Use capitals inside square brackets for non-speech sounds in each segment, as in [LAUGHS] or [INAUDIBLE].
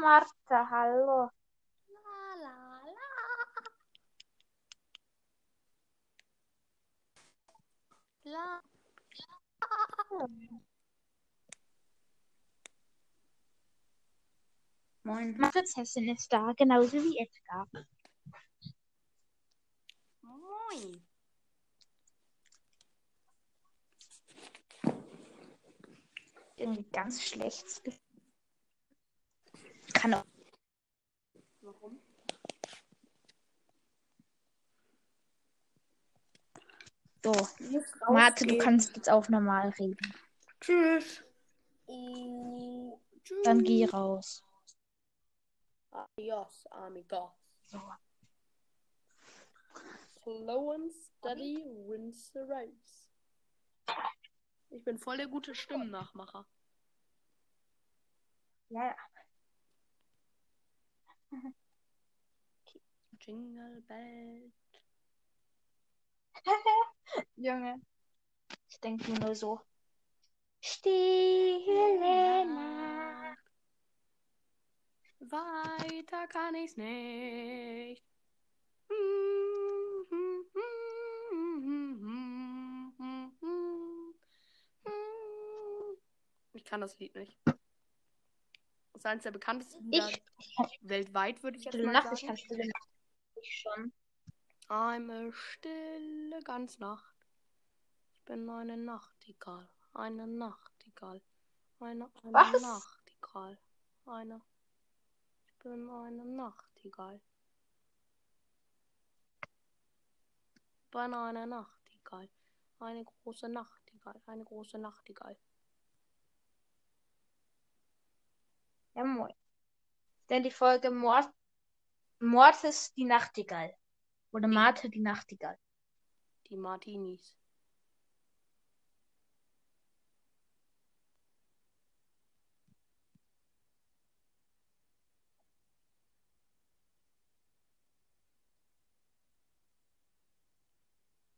Martha, hallo. La, la, la. La. Moin. Prinzessin ist da, genauso wie Edgar. Moin. Irgendwie ganz schlechtes Gefühl. Kann auch. Warum? So, Marte, du kannst jetzt auch normal reden. Tschüss. Oh, tschüss. Dann geh raus. Adios, amigos. So. Slow and steady wins the race. Ich bin voll der gute Stimmennachmacher. Ja, [LAUGHS] Jingle Bell. [LAUGHS] Junge. Ich denke mir nur so. Stille Nacht. Weiter kann ich's nicht. Ich kann das Lied nicht. Ist eines der bekanntesten Ich, ich weltweit, würde ich jetzt mal Nacht, ich sagen. kann Stille Nacht. Ich schon. Eine stille ganz Nacht. Ich bin eine Nachtigall. Eine Nachtigall. Eine, eine Was? Nachtigall. Eine. Ich bin eine Nachtigall. Ich bin eine Nachtigall. Eine große Nachtigall. Eine große Nachtigall. Ja, moin. Denn die Folge Mord Mortis die Nachtigall. Oder Marte die Nachtigall. Die Martinis.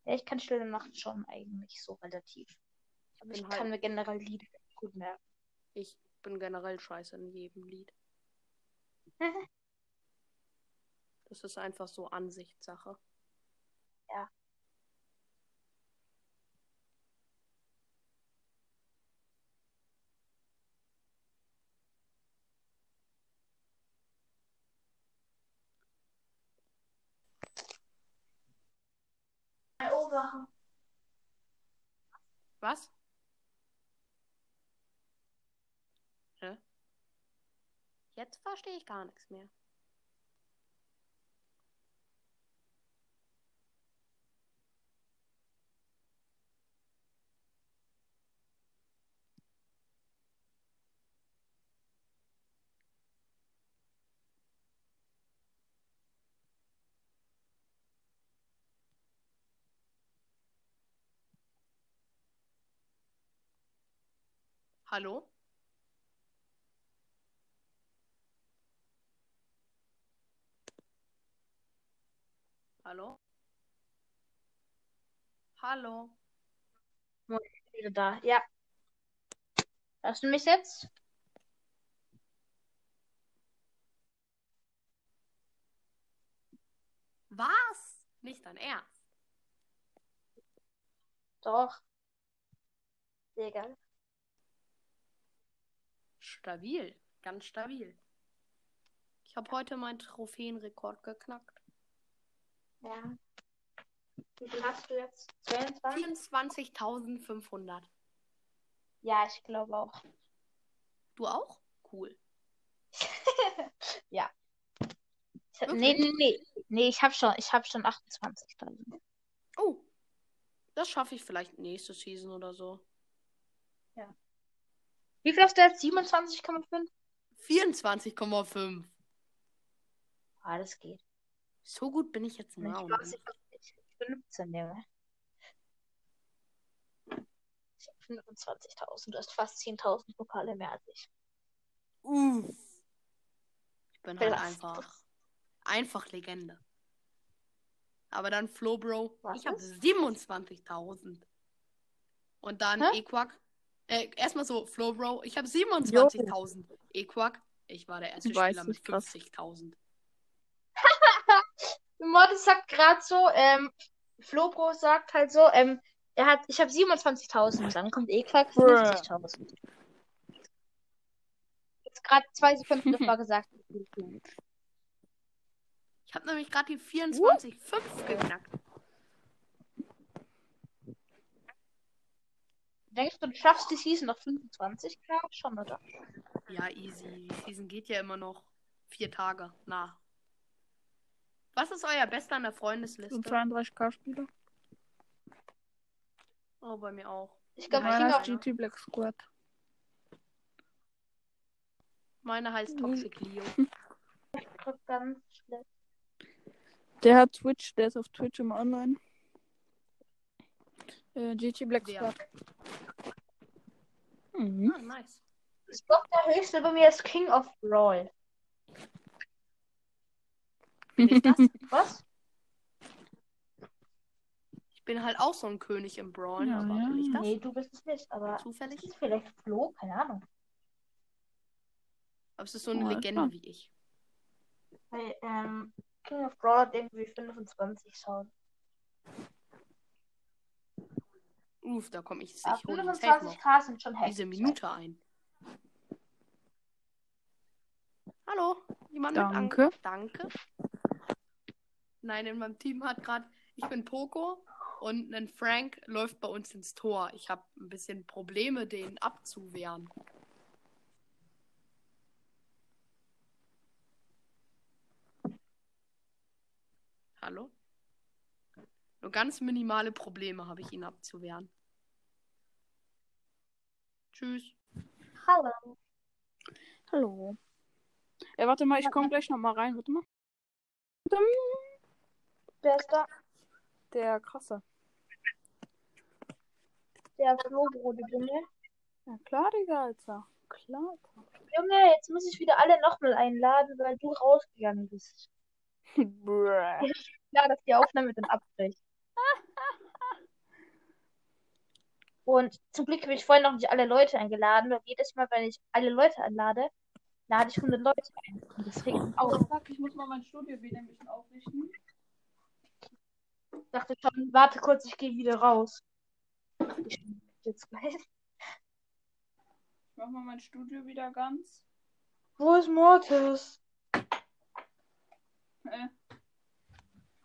Ja, ich kann Stille Nacht schon eigentlich so relativ. Aber ich halt- kann mir generell Lieder gut merken. Ich bin generell scheiße in jedem Lied. [LAUGHS] Das ist einfach so Ansichtssache. Ja. Was? Hä? Jetzt verstehe ich gar nichts mehr. Hallo? Hallo? Hallo? Wieder da. Ja. Hörst du mich jetzt? Was? Nicht dein Ernst? Doch. Sehr geil. Stabil, ganz stabil. Ich habe heute meinen Trophäenrekord geknackt. Ja. Wie viel hast du jetzt? 22? 24.500. Ja, ich glaube auch. Du auch? Cool. [LAUGHS] ja. Ich, Wirklich? nee, nee, nee. Nee, ich habe schon, ich habe schon 28.000. Oh. Das schaffe ich vielleicht nächste Season oder so. Wie viel hast du jetzt? 27,5? 24,5. Ah, das geht. So gut bin ich jetzt mal. weiß, ich, ich, bin 15, Junge. Ich habe 25.000. Du hast fast 10.000 Pokale mehr als ich. Uff. Ich bin halt Belastend. einfach. Einfach Legende. Aber dann Flo Bro. Was ich habe ist? 27.000. Und dann Hä? Equack. Äh, erstmal so, Flo Bro. Ich habe 27.000. Equack. Ich war der erste Spieler mit ich, krass. 50.000. Mortis sagt gerade so, ähm, Flobro sagt halt so, ähm, er hat, ich habe 27.000, dann kommt Equack Bruh. 50.000. Jetzt gerade zwei Sekunden [LAUGHS] davor gesagt. Ich habe nämlich gerade die 24,5 geknackt. Denkst du, du schaffst die Season auf 25? Glaube ich schon, oder? Ja, easy. Die Season geht ja immer noch vier Tage. Na. Was ist euer Bester an der Freundesliste? 32k Spieler. Oh, bei mir auch. Ich glaube, Meiner of ist GT Black Squad. Meine heißt Mhm. Toxic Leo. drückt ganz schlecht. Der hat Twitch, der ist auf Twitch immer online. Äh, GT Black? Squad. Mhm. Ah, nice. Ich glaube, der höchste bei mir ist King of Brawl. Das? [LAUGHS] Was? Ich bin halt auch so ein König im Brawl, Ja, aber ja. bin ich das? Nee, du bist es nicht, aber Zufällig? ist vielleicht Flo, keine Ahnung. Aber es ist so eine Oh, Legende klar. wie ich. Weil, ähm, King of Brawl hat irgendwie 25 Sound. Uff, da komme ich, noch 25k sind schon heftig. diese Minute ein. Hallo, jemand mit Danke. Danke. Nein, in meinem Team hat gerade, ich bin Poco und ein Frank läuft bei uns ins Tor. Ich habe ein bisschen Probleme, den abzuwehren. Hallo? Nur ganz minimale Probleme habe ich ihn abzuwehren. Tschüss. Hallo. Hallo. Ja, warte mal, ich komme gleich nochmal rein. Warte mal. Wer ist da? Der krasse. Der Flo, Bruder, Junge. Ja, klar, Digga, Alter. Klar. Junge, jetzt muss ich wieder alle nochmal einladen, weil du rausgegangen bist. [LAUGHS] Bruh. Klar, dass die Aufnahme dann abbricht. [LAUGHS] Und zum Glück habe ich vorhin noch nicht alle Leute eingeladen, weil jedes Mal, wenn ich alle Leute einlade, lade ich 100 Leute ein. Und deswegen auch. Fuck, ich muss mal mein Studio wieder ein bisschen aufrichten. Ich dachte schon, warte kurz, ich gehe wieder raus. Ich [LAUGHS] jetzt gleich. Ich mach mal mein Studio wieder ganz. Wo ist Mortis? Äh.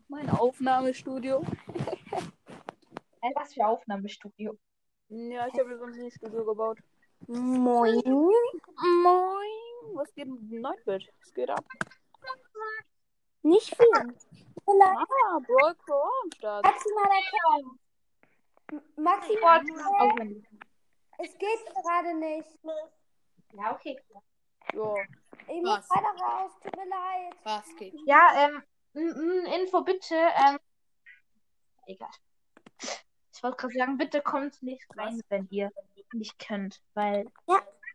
Mein Aufnahmestudio. [LAUGHS] Ey, was für Aufnahmestudio. Ja, ich habe mir so ein Studio gebaut. Moin. Moin. Was geht mit dem Neubit? Was geht ab? Nicht viel. Ah, am Start. Maximaler Kern. M- Maximal. Aufnahme. Es geht gerade nicht. Ja, okay. klar. Ja. Ich Was? muss weiter raus. Tut mir leid. Was geht? Ja, ähm, Info bitte, ähm, egal. Ich wollte gerade sagen, bitte kommt nicht rein, wenn ihr nicht könnt, weil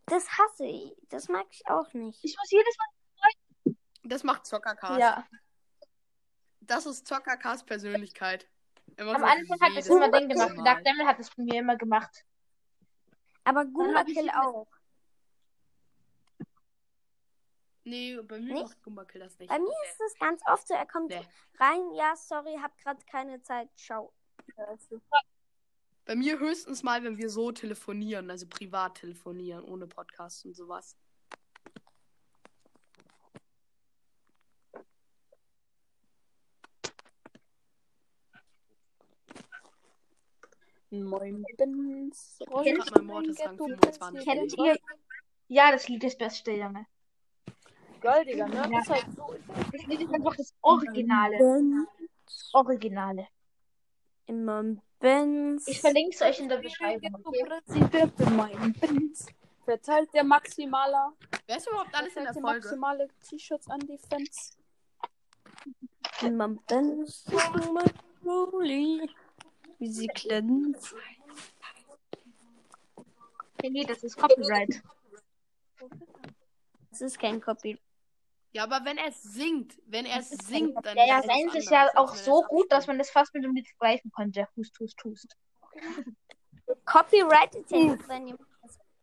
Das hasse ich. Das mag ich auch nicht. ich muss jedes Das macht Zockercast. Mal. Ja, Das ist Zockercast Persönlichkeit. Immer am so Anfang hat es immer den gemacht. Dark Devil hat es bei mir immer gemacht. Aber ich Kill auch. Nee, bei mir Nicht? macht Gumbakill das nicht. Bei mir ist es ganz oft so, er kommt Nee. rein, ja, sorry, hab gerade keine Zeit, ciao. Bei mir höchstens mal, wenn wir so telefonieren, also privat telefonieren, ohne Podcast und sowas. Moin, Benz. Kennt- Grad mein Mortis Rang 25. Kennt ihr? Ja, das Lied ist Beste, Junge. Geil, Digga, ne? Ja. Das ist halt so. Das Lied ist einfach das Originale. Originale. Immer Benz. Ich verlinke es euch in der Beschreibung. Okay? Verteilt der Maximaler. Wer ist überhaupt alles in der Folge? maximale T-Shirts an die Fans. Immer Benz. Wie sie glänzt. Nee, das ist Copyright. Das ist kein Copy. Ja, aber wenn er es singt, wenn er es singt, dann Ja, ja, ist es seins was ist ja auch als wenn so gut, dass man das fast mit dem Lied vergleichen konnte. Hust, hust, hust. Copyright ist ja nicht, wenn jemand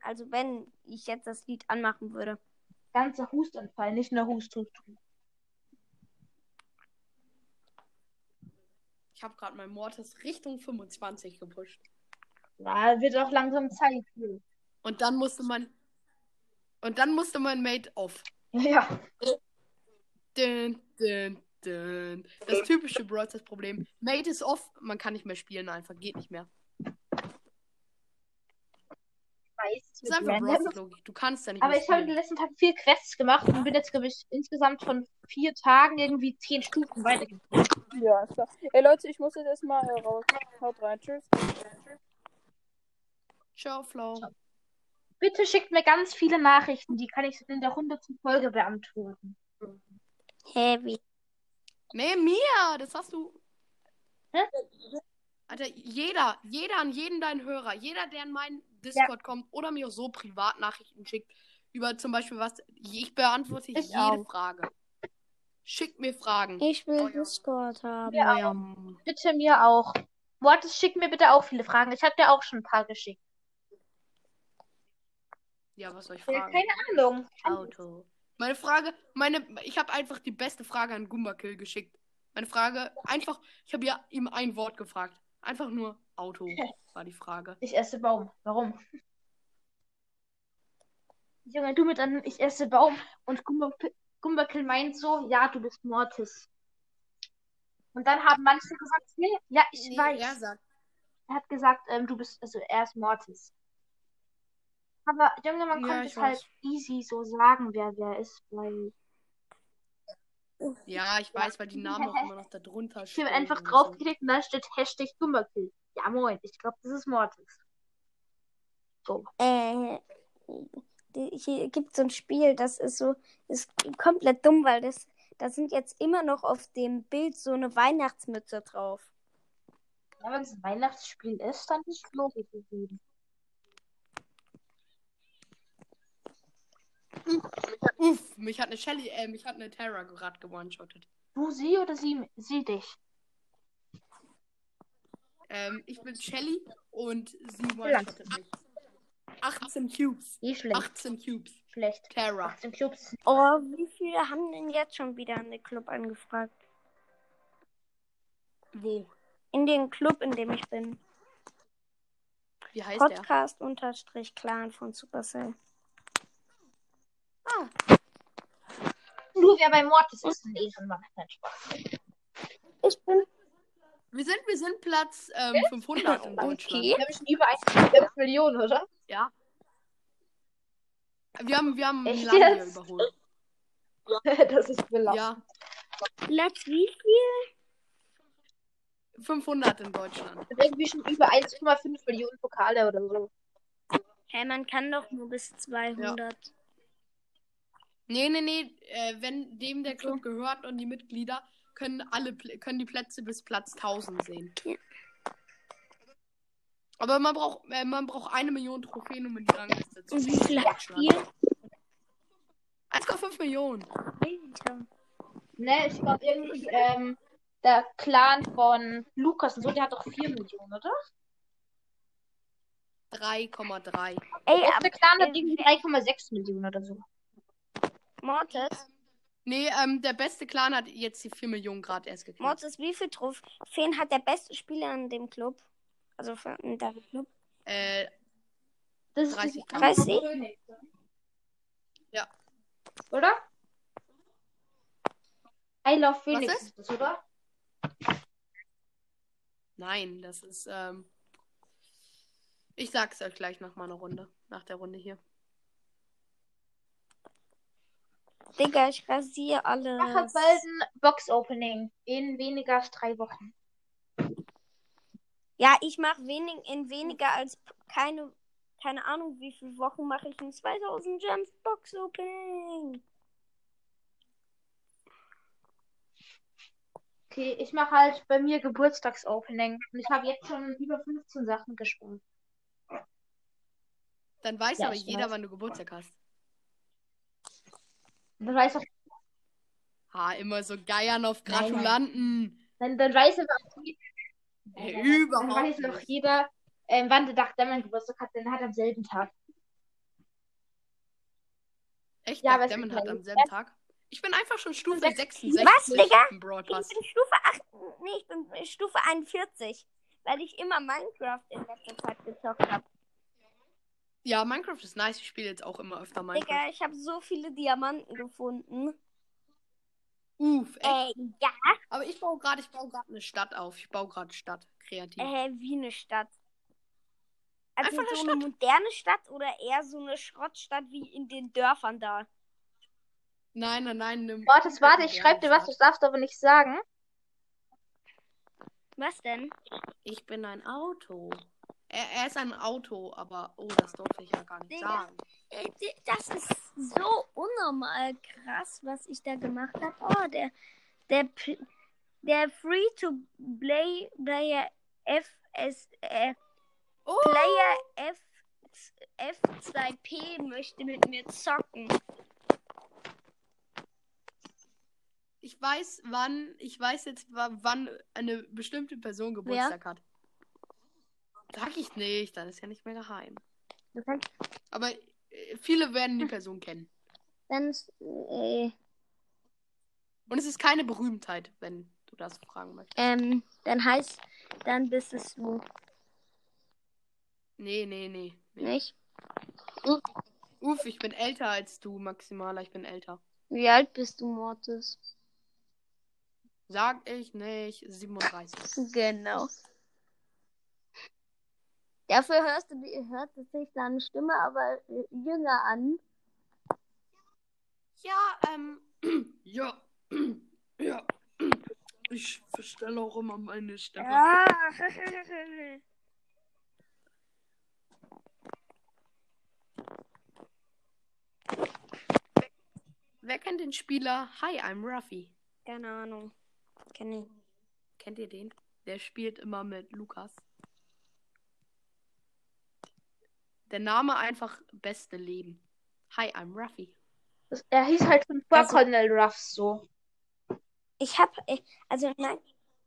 also wenn ich jetzt das Lied anmachen würde. ganzer Hustanfall, nicht nur Hust, Hust, Hust. Ich habe gerade mein Mortis Richtung 25 gepusht. Ja, wird auch langsam Zeit. Und dann musste man. Und dann musste mein Mate off. Ja. Dün, dün, dün. Das typische Brawl Problem. Mate ist off, man kann nicht mehr spielen, einfach geht nicht mehr. Weiß, Das ist einfach Brawl Stars Logik. Du kannst ja nicht Aber ich habe den letzten Tag vier Quests gemacht und bin jetzt, glaube ich, insgesamt von vier Tagen irgendwie zehn Stufen weitergekommen. Ja, ist klar. Ey Leute, ich muss jetzt erstmal äh, raus. Haut rein. Tschüss. Ciao, Flo. Bitte schickt mir ganz viele Nachrichten, die kann ich in der 100. Folge beantworten. Heavy. Nee, mir! Das hast du. Hä? Alter, jeder, jeder an jeden deinen Hörer, jeder, der in meinen Discord kommt oder mir auch so Privatnachrichten schickt, über zum Beispiel was, ich beantworte Ich jede auch. Frage. Schickt mir Fragen. Ich will Discord haben. Ja. Ja. Bitte mir auch. Mortis, schick mir bitte auch viele Fragen. Ich habe dir auch schon ein paar geschickt. Ja, was soll ich Ja, fragen? keine Ahnung. Auto. Meine Frage, meine, ich habe einfach die beste Frage an Gumbakill geschickt. Meine Frage, einfach, ich habe ja ihm ein Wort gefragt. Einfach nur Auto [LAUGHS] war die Frage. Ich esse Baum. Warum? Junge, du mit einem Ich esse Baum und Gumba- Gumbakill meint so, ja, du bist Mortis. Und dann haben manche gesagt, nee, ja, ich Nee, weiß. er sagt, Er hat gesagt, ähm, du bist, also er ist Mortis. Aber Junge, man Ja, konnte es halt easy so sagen, wer wer ist, weil ja, ich weiß, weil die Namen auch immer noch da drunter ich habe stehen einfach draufgeklickt und da steht Hashtag Gumbakill. Ja, moin, ich glaube, das ist Mortis. So. Äh, hier gibt so ein Spiel, das ist so, ist komplett dumm, weil das, da sind jetzt immer noch auf dem Bild so eine Weihnachtsmütze drauf. Ja, wenn es ein Weihnachtsspiel ist, dann ist es Logik gegeben. Uff, mich hat eine Shelly, äh, mich hat eine Terra gerade gewone-shottet. Du sie oder sie, sie dich? Ähm, ich bin Shelly und sie one-shottet mich. 18 Cubes. Wie schlecht. 18 Cubes. Schlecht. Terra. 18 Cubes. Oh, wie viele haben denn jetzt schon wieder in den Club angefragt? Wo? In den Club, in dem ich bin. Wie heißt der? Podcast unterstrich Clan von Supercell. Ah, Nur wer bei Mortis ist ein Ehrenmann. Spaß. Ich bin wir sind, wir sind Platz ähm, 500 in [LAUGHS] Deutschland. Okay. Wir haben schon über 1,5 Millionen, oder? Ja. Wir haben, wir haben Echt hier jetzt? überholt. das ist [LAUGHS] belastend. Ja, Platz wie viel? 500 in Deutschland. Wir haben irgendwie schon über 1,5 Millionen Pokale oder so. Hä, man kann doch nur bis 200. Nee, nee, nee. Äh, wenn dem der Club gehört und die Mitglieder, können alle können die Plätze bis Platz 1000 sehen. Ja. Aber man braucht, äh, man braucht eine Million Trophäen, um in die Rangliste zu Und wie kommen. viel habt ihr? 1,5 Millionen. Alter. Ne, ich glaube irgendwie, ähm, der Clan von Lukas und so, der hat doch 4 Millionen, oder? 3,3. Ey, Der aber erste Clan hat irgendwie 3,6 Millionen oder so. Mortis, Nee, ähm, der beste Clan hat jetzt die 4 Millionen Grad erst gekriegt. Mortis, wie viel Trophäen hat der beste Spieler in dem Club? Also für in deinem Club? Äh, Das ist 30. 30? Ja. Oder? I Love Was Phoenix ist? ist das, oder? nein, das ist, ähm, ich sag's euch gleich nach meiner Runde. Nach der Runde hier. Digga, ich rasiere alles. Ich mache bald ein Box-Opening in weniger als drei Wochen. Ja, ich mache wenig, in weniger als keine, keine Ahnung, wie viele Wochen mache ich ein 2000 Gems Box Opening. Okay, ich mache halt bei mir Geburtstags-Opening. Und ich habe jetzt schon über 15 Sachen gespart. Dann weiß Ja, aber jeder, weiß. wann du Geburtstag hast. Dann weiß auch, Ha, immer so geiern auf Nein, nein. Gratulanten. dann, dann weiß aber auch, je- Nee, dann überhaupt weiß auch nicht. jeder, ähm, wann der der mein Geburtstag hat, denn er hat am selben Tag. Echt? Ja, Backgammon ist hat am selben. Tag. Ich bin einfach schon Stufe Sechs- 66 Was, Digga? im Ich bin Stufe 8. Nee, ich bin Stufe 41. Weil ich immer Minecraft in letzter Zeit gezockt habe. Ja, Minecraft ist nice. Ich spiele jetzt auch immer öfter Minecraft. Digga, ich habe so viele Diamanten gefunden. Uff, echt. Ey, ja. Aber ich baue gerade, ich baue gerade eine Stadt auf. Ich baue gerade Stadt. Kreativ. Äh, wie eine Stadt. Also Einfach eine so eine moderne Stadt oder eher so eine Schrottstadt wie in den Dörfern da? Nein, nein, nein. Eine Warte, warte, ich moderne schreib dir was, das darfst du aber nicht sagen. Was denn? Ich bin ein Auto. Er, er ist ein Auto, aber oh, das durfte ich ja gar nicht Digga. sagen. Das ist so unnormal krass, was ich da gemacht habe. Oh, der, der, der Free-to-Play Player FS, äh, Oh, Player F, F2P möchte mit mir zocken. ich weiß, wann, ich weiß jetzt, wa- wann eine bestimmte Person Geburtstag hat. Sag ich nicht, dann ist ja nicht mehr geheim. Kannst Aber äh, viele werden die Person kennen. dann, äh, Und es ist keine Berühmtheit, wenn du das fragen möchtest. ähm, dann heißt, dann bist es du, Nee, nee, nee. nee. nicht? Uff, ich bin älter als du, Maximaler. Ich bin älter. Wie alt bist du, Mortis? Sag ich nicht. 37. Genau. Dafür hörst du, die- hört es sich deine Stimme aber äh, jünger an. Ja, ähm. [CLEARS THROAT] Ja. [CLEARS THROAT] Ja. [CLEARS THROAT] Ich verstelle auch immer meine Stimme. Ja. Wer kennt den Spieler Hi, I'm Ruffy? Keine Ahnung. Kenn ich. Kennt ihr den? Der spielt immer mit Lukas. Der Name einfach beste Leben. Hi, I'm Ruffy. Das, er hieß halt schon vor Also- Colonel Ruffs so. Ich hab, äh, also nein,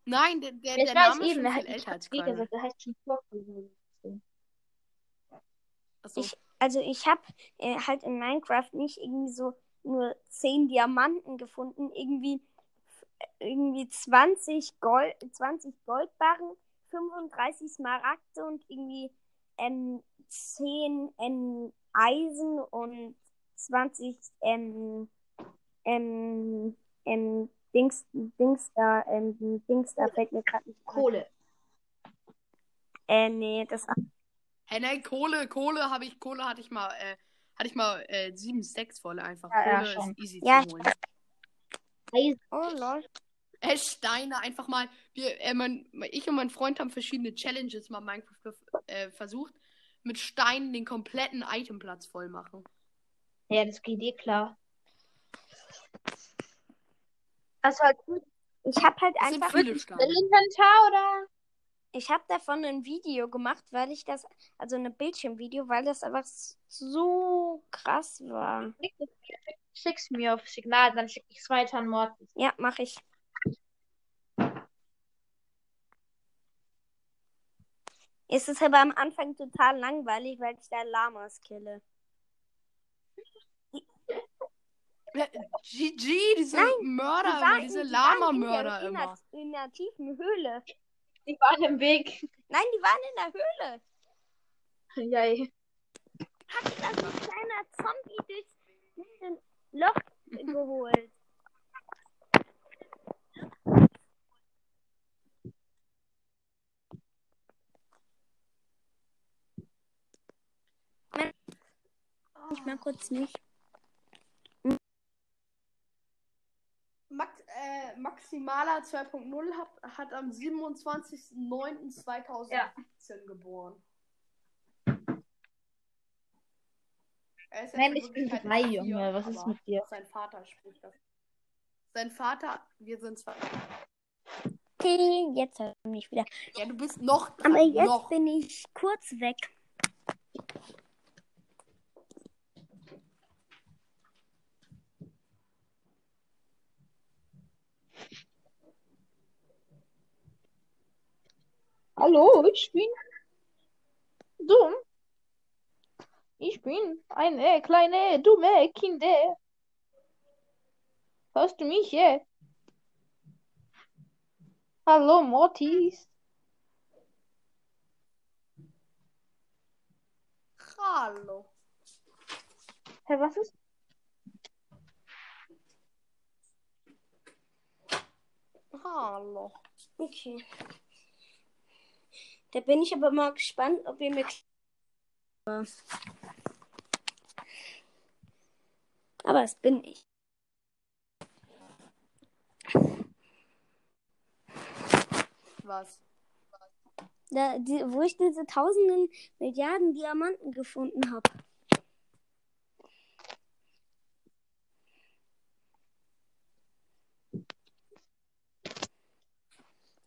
Nein, der, der, ich der weiß Name ist eben, schon er viel älter als wie Colonel. gesagt, er heißt schon vor Colonel Ruffs so. Ich- also ich hab äh, halt in Minecraft nicht irgendwie so nur 10 Diamanten gefunden, irgendwie irgendwie 20 Gold, 20 Goldbarren, 35 Smaragde und irgendwie ähm, 10 ähm, Eisen und 20 ähm, ähm, ähm, Dings, Dings da, ähm, Dings da fällt mir gerade nicht ein. Kohle. Äh, nee, das Hey, nein, Kohle, Kohle habe ich, Kohle hatte ich mal, äh, hatte ich mal äh, sieben Stacks voll einfach. Ja, ja, Kohle schon. ist easy Ja, zu holen. Oh lol. Äh, Steine einfach mal. Wir, äh, mein, ich und mein Freund haben verschiedene Challenges mal Minecraft äh, versucht. Mit Steinen den kompletten Itemplatz voll machen. Ja, das geht eh klar. Also halt gut. Ich hab halt Das einfach Steine. Inventar oder? Ich habe davon ein Video gemacht, weil ich das, also ein Bildschirmvideo, weil das einfach so krass war. Schick's mir auf Signal, dann schick ich's weiter an Mortis. Ja, mache ich. Es ist aber am Anfang total langweilig, weil ich da Lamas kille. GG, diese Nein, Mörder, Die diese Lama-Mörder in der, immer. in, der, in der tiefen Höhle. Die waren im Weg. Nein, die waren in der Höhle. Yay. Hat sich also ein kleiner Zombie durch ein Loch geholt. Ich mal kurz nicht. Max, äh, Maximaler 2.0 hat, hat am 27.09.2017 geboren. Er ist jetzt Nein, in ich bin drei, vier, Junge. Was ist mit dir? Sein Vater spricht das. Sein Vater, wir sind zwei. Okay, jetzt man mich wieder. Ja, du bist noch Aber jetzt noch. bin ich kurz weg. Hallo, ich bin dumm. Ich bin eine kleine, dumme Kinder. Hörst du mich, yeah? Hallo, Mortis. Hallo. Hä, was ist? Hallo. Okay. Da bin ich aber mal gespannt, ob ihr mir. Aber es bin ich. Was? Da, die, wo ich diese tausenden Milliarden Diamanten gefunden habe.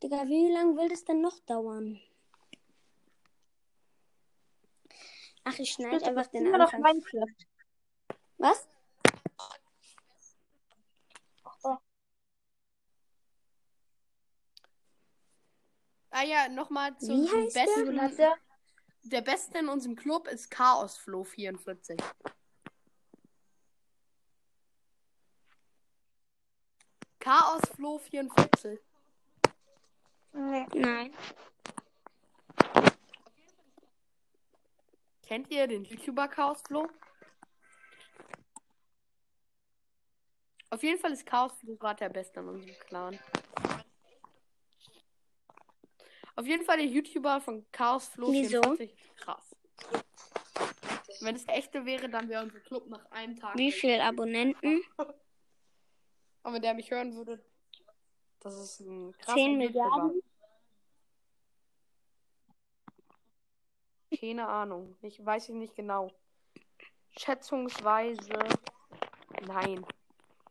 Digga, wie lange will das denn noch dauern? Ach, ich schneide einfach was den immer noch Anfang. Minecraft. Was? Ah ja, nochmal zu Wie unserem heißt der? Besten. heißt der? Der Beste in unserem Club ist Chaosflow 44. Chaosflow 44. Nee. Nein. Kennt ihr den YouTuber Chaosflow? Auf jeden Fall ist Chaosflow gerade der Beste in unserem Clan. Auf jeden Fall der YouTuber von Chaosflow Wieso? 44 ist krass. Wenn es der echte wäre, dann wäre unser Club nach einem Tag. Wie viel Abonnenten? [LAUGHS] Und wenn der mich hören würde, das ist ein krasser 10 YouTuber. Keine Ahnung. Ich weiß ich nicht genau. Schätzungsweise. Nein.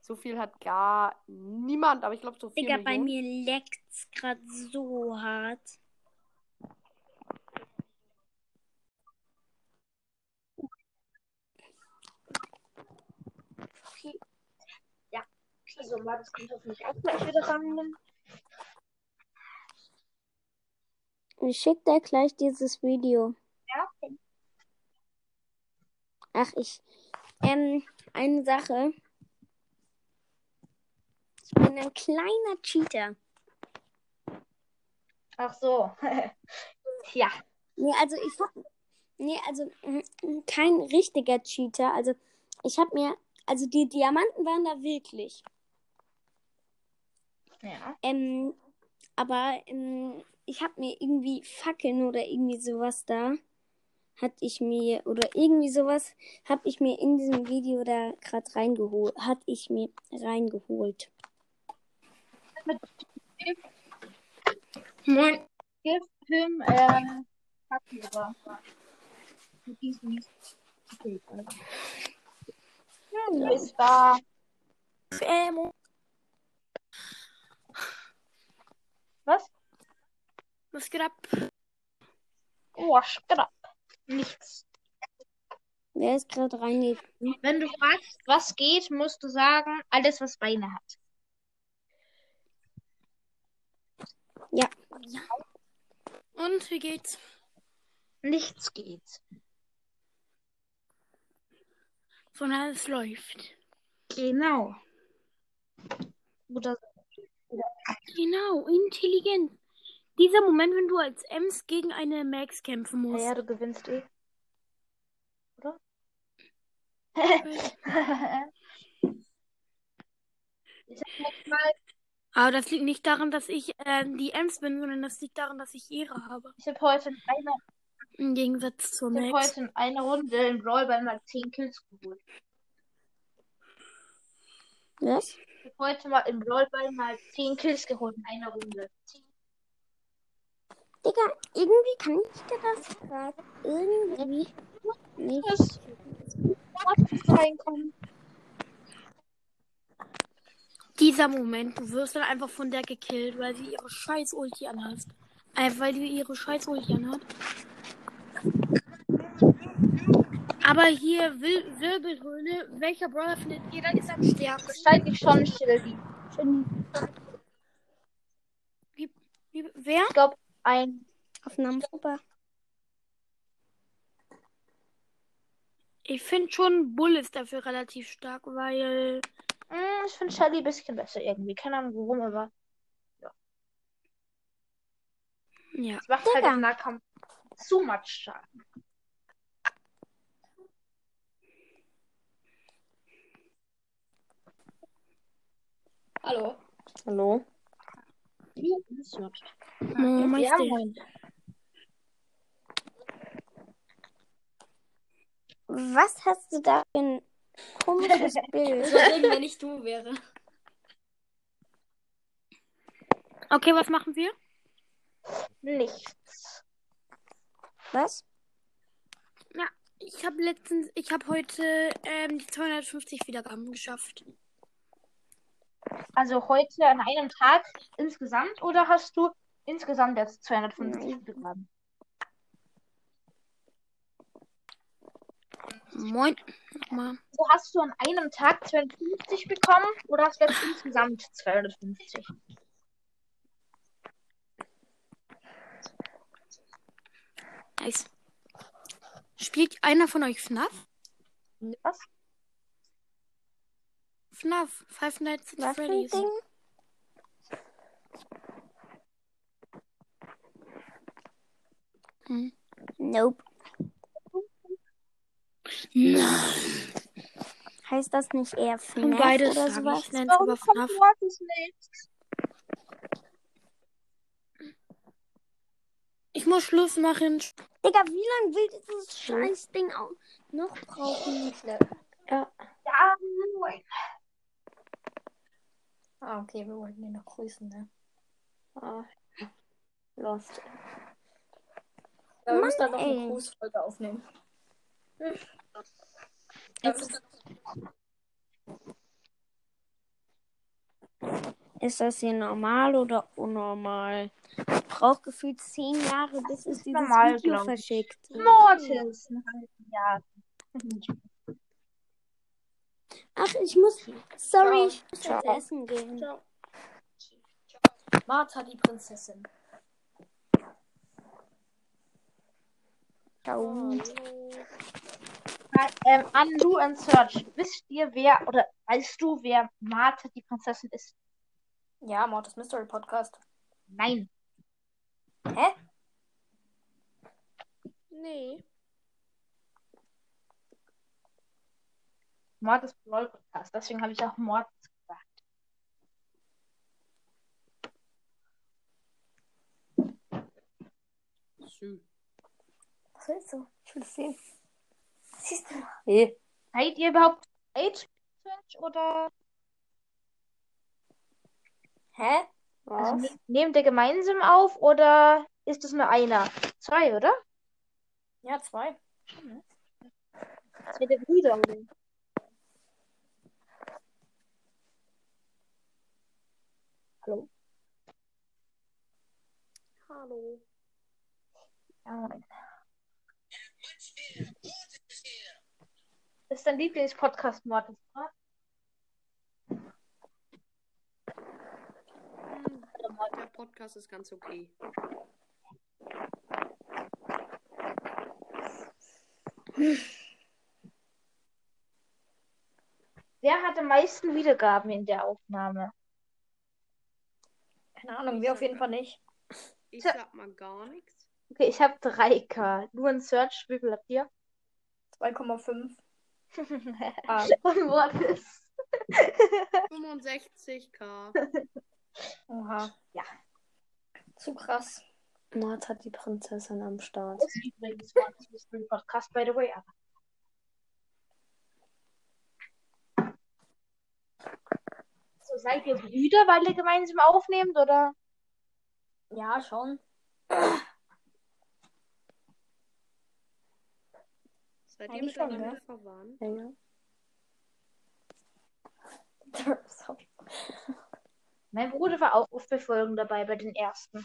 So viel hat gar niemand, aber ich glaube so viel. Digga, bei Millionen. mir leckt's grad so hart. Okay, so mal, das kommt hoffentlich auch gleich wieder ran. Ich schick dir gleich dieses Video. Ach, ich. Ähm, eine Sache. Ich bin ein kleiner Cheater. Ach so. [LAUGHS] ja. Nee, also ich hab. Nee, also mm, kein richtiger Cheater. Also ich hab mir. Also die Diamanten waren da wirklich. Ja. Ähm, aber ähm, ich hab mir irgendwie Fackeln oder irgendwie sowas da. Hat ich mir. Oder irgendwie sowas. Hab ich mir in diesem Video da gerade reingeholt. Hat ich mir reingeholt. Moin. Him äh. Ja, ist da. Was? Was geht ab? Oh, Scrapp. Nichts. Wer ist gerade reingegangen? Wenn du fragst, was geht, musst du sagen, alles, was Beine hat. Und wie geht's? Nichts geht. Von alles läuft. Genau. Oder Genau, intelligent. Dieser Moment, wenn du als Ems gegen eine Max kämpfen musst. ja, du gewinnst eh. Oder? ich hab mal, Aber das liegt nicht daran, dass ich äh, die Ems bin, sondern das liegt daran, dass ich Ehre habe. ich hab heute in einer, Im Gegensatz zur ich hab Max. heute in einer Runde im Brawlball mal 10 Kills geholt. Was? Ich hab heute mal im Brawlball mal 10 Kills geholt in einer Runde. Digga, irgendwie kann ich dir das gerade irgendwie nicht. Das muss reinkommen. Dieser Moment, du wirst dann einfach von der gekillt, weil sie ihre scheiß Ulti anhat. Äh, weil sie ihre scheiß Ulti anhat. Aber hier Wil Wirbelhöhle, welcher Brawler findet ihr, da ist am stärksten? Wahrscheinlich schon Schildi. Wie, wer? Ich glaube, ein. Aufnahmen super. Ich finde schon, Bull ist dafür relativ stark, weil. Hm, ich finde Shelly ein bisschen besser irgendwie. Keine Ahnung warum, aber Ja. es macht halt im Nahkampf zu much Schaden. Hallo. Hallo? Ja, das wird. Oh, meinst Ja, du? moin. Was hast du da für ein komisches [LAUGHS] Bild? So reden, wenn ich du wäre. Okay, was machen wir? Nichts. Was? Ich habe letztens, ich habe heute ähm, die 250 Wiedergaben geschafft. Also heute an einem Tag insgesamt oder hast du insgesamt jetzt 250 Nein. bekommen? Moin. Nochmal. Also hast du an einem Tag 250 bekommen oder hast du jetzt insgesamt 250? Nice. Spielt einer von euch FNAF? Was? FNAF, Five Nights at Freddy's. Hm. Nope. Nein. Heißt das nicht eher Und FNAF beides oder sowas? ich. Nenn's aber FNAF. Mortis nicht? Ich muss Schluss machen. Digga, wie lange will dieses scheiß Ding auch noch brauchen? Ja, moin. Ah, okay, wir wollten ihn noch grüßen, ne? Ah, lost. Ja, wir Mann, müssen dann noch eine Grußfolge aufnehmen. Hm. Ist das hier normal oder unnormal? Braucht gefühlt zehn Jahre, bis es dieses normal, Video glaub ich. verschickt. Mortis. ein halbes Jahr. Ach, ich muss. Sorry, Ciao. ich muss jetzt essen gehen. Ciao. Martha, die Prinzessin. Ciao. Ähm, an Lou and Search. Wisst ihr, wer, oder weißt du, wer Martha die Prinzessin ist? Ja, Mortis Mystery Podcast. Nein. Hä? Nee. Mortis Brawl Podcast. Deswegen habe ich auch Mortis gesagt. Was willst du? Ich will es sehen. Siehst du? Hey. Seid ihr überhaupt Age Search oder Hä? also, ne- nehmt ihr gemeinsam auf oder ist es nur einer? Zwei, oder? Ja, zwei. Seid ihr Brüder? Hallo? Hallo. Ja, ist dein Lieblingspodcast, Mortis, oder? Der Podcast ist ganz okay. Wer hat am meisten Wiedergaben in der Aufnahme? Keine Ahnung, wir auf jeden Fall nicht. Ich sag mal gar nichts. Okay, ich habe 3K. Nur ein Search, wie viel habt ihr? 2,5. Ah, Und Mortis. 65k. oha. Ja. Zu krass. Mord hat die Prinzessin am Start. Das ist übrigens Mortis Mystery Podcast, by the way. Aber so, seid ihr Brüder, weil ihr gemeinsam aufnehmt, oder? Ja, schon. Seid ihr miteinander ja. verwandt? Ja. [LAUGHS] Sorry. Mein Bruder war auch auf Befolgung dabei bei den ersten.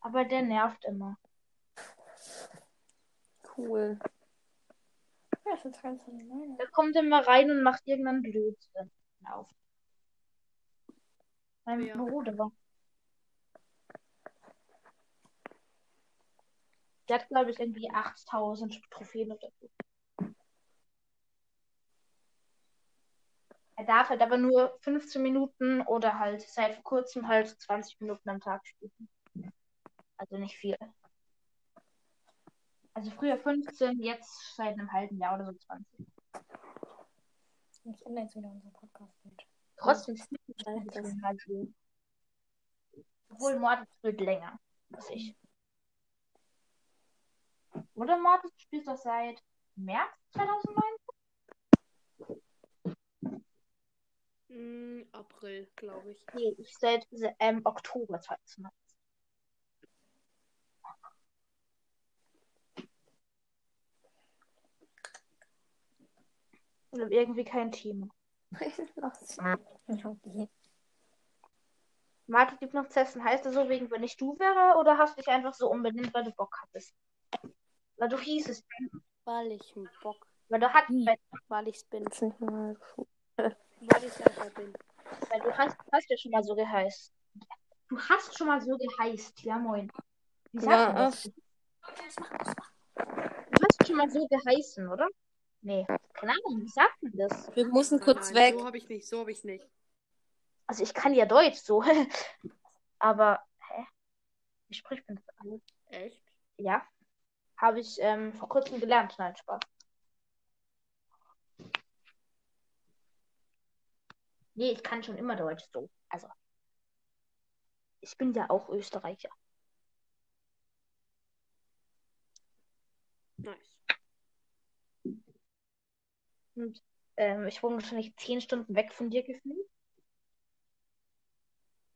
Aber der nervt immer. Cool. Ja, das ist ganz. Der kommt immer rein und macht irgendeinen Blödsinn auf meinem ja. Bruder. Der hat, glaube ich, irgendwie 8000 Trophäen oder so. Er darf halt aber nur 15 Minuten oder halt seit kurzem halt 20 Minuten am Tag spielen. Also nicht viel. Also früher 15, jetzt seit einem halben Jahr oder so 20. Ich ändere jetzt wieder unseren Podcast mit. Trotzdem ist es nicht Scheiße. ein Radio. Obwohl Mortis wird länger als ich. Oder Mortis spielt das seit März 2009? Mm, April, glaube ich. Nee, ich seit ähm, Oktober 2009. Ich habe irgendwie kein Team. [LAUGHS] Los. Okay. Martin gibt noch Zessen. Heißt das so, wegen wenn ich du wäre, oder hast du dich einfach so umbenannt, weil du Bock hattest? Weil du hießest, Weil ich Bock, weil du hast, Hm. weil, weil ich bin. Weil ich einfach bin. weil du hast, hast ja schon mal so geheißt. Du hast schon mal so geheißt, ja moin. Wie sagt man das? Du hast schon mal so geheißen, oder? Nee, keine Ahnung, wie sagt man das? Wir müssen kurz Nein, weg. So habe ich nicht, so habe ich nicht. Also ich kann ja Deutsch so. [LAUGHS] Aber, hä? Wie spricht man das alles? Echt? Ja. Habe ich ähm, vor kurzem gelernt. Nein, Spaß. Nee, ich kann schon immer Deutsch so. Also. Ich bin ja auch Österreicher. Nice. Und ähm, ich wohne wahrscheinlich zehn Stunden weg von dir gefühlt.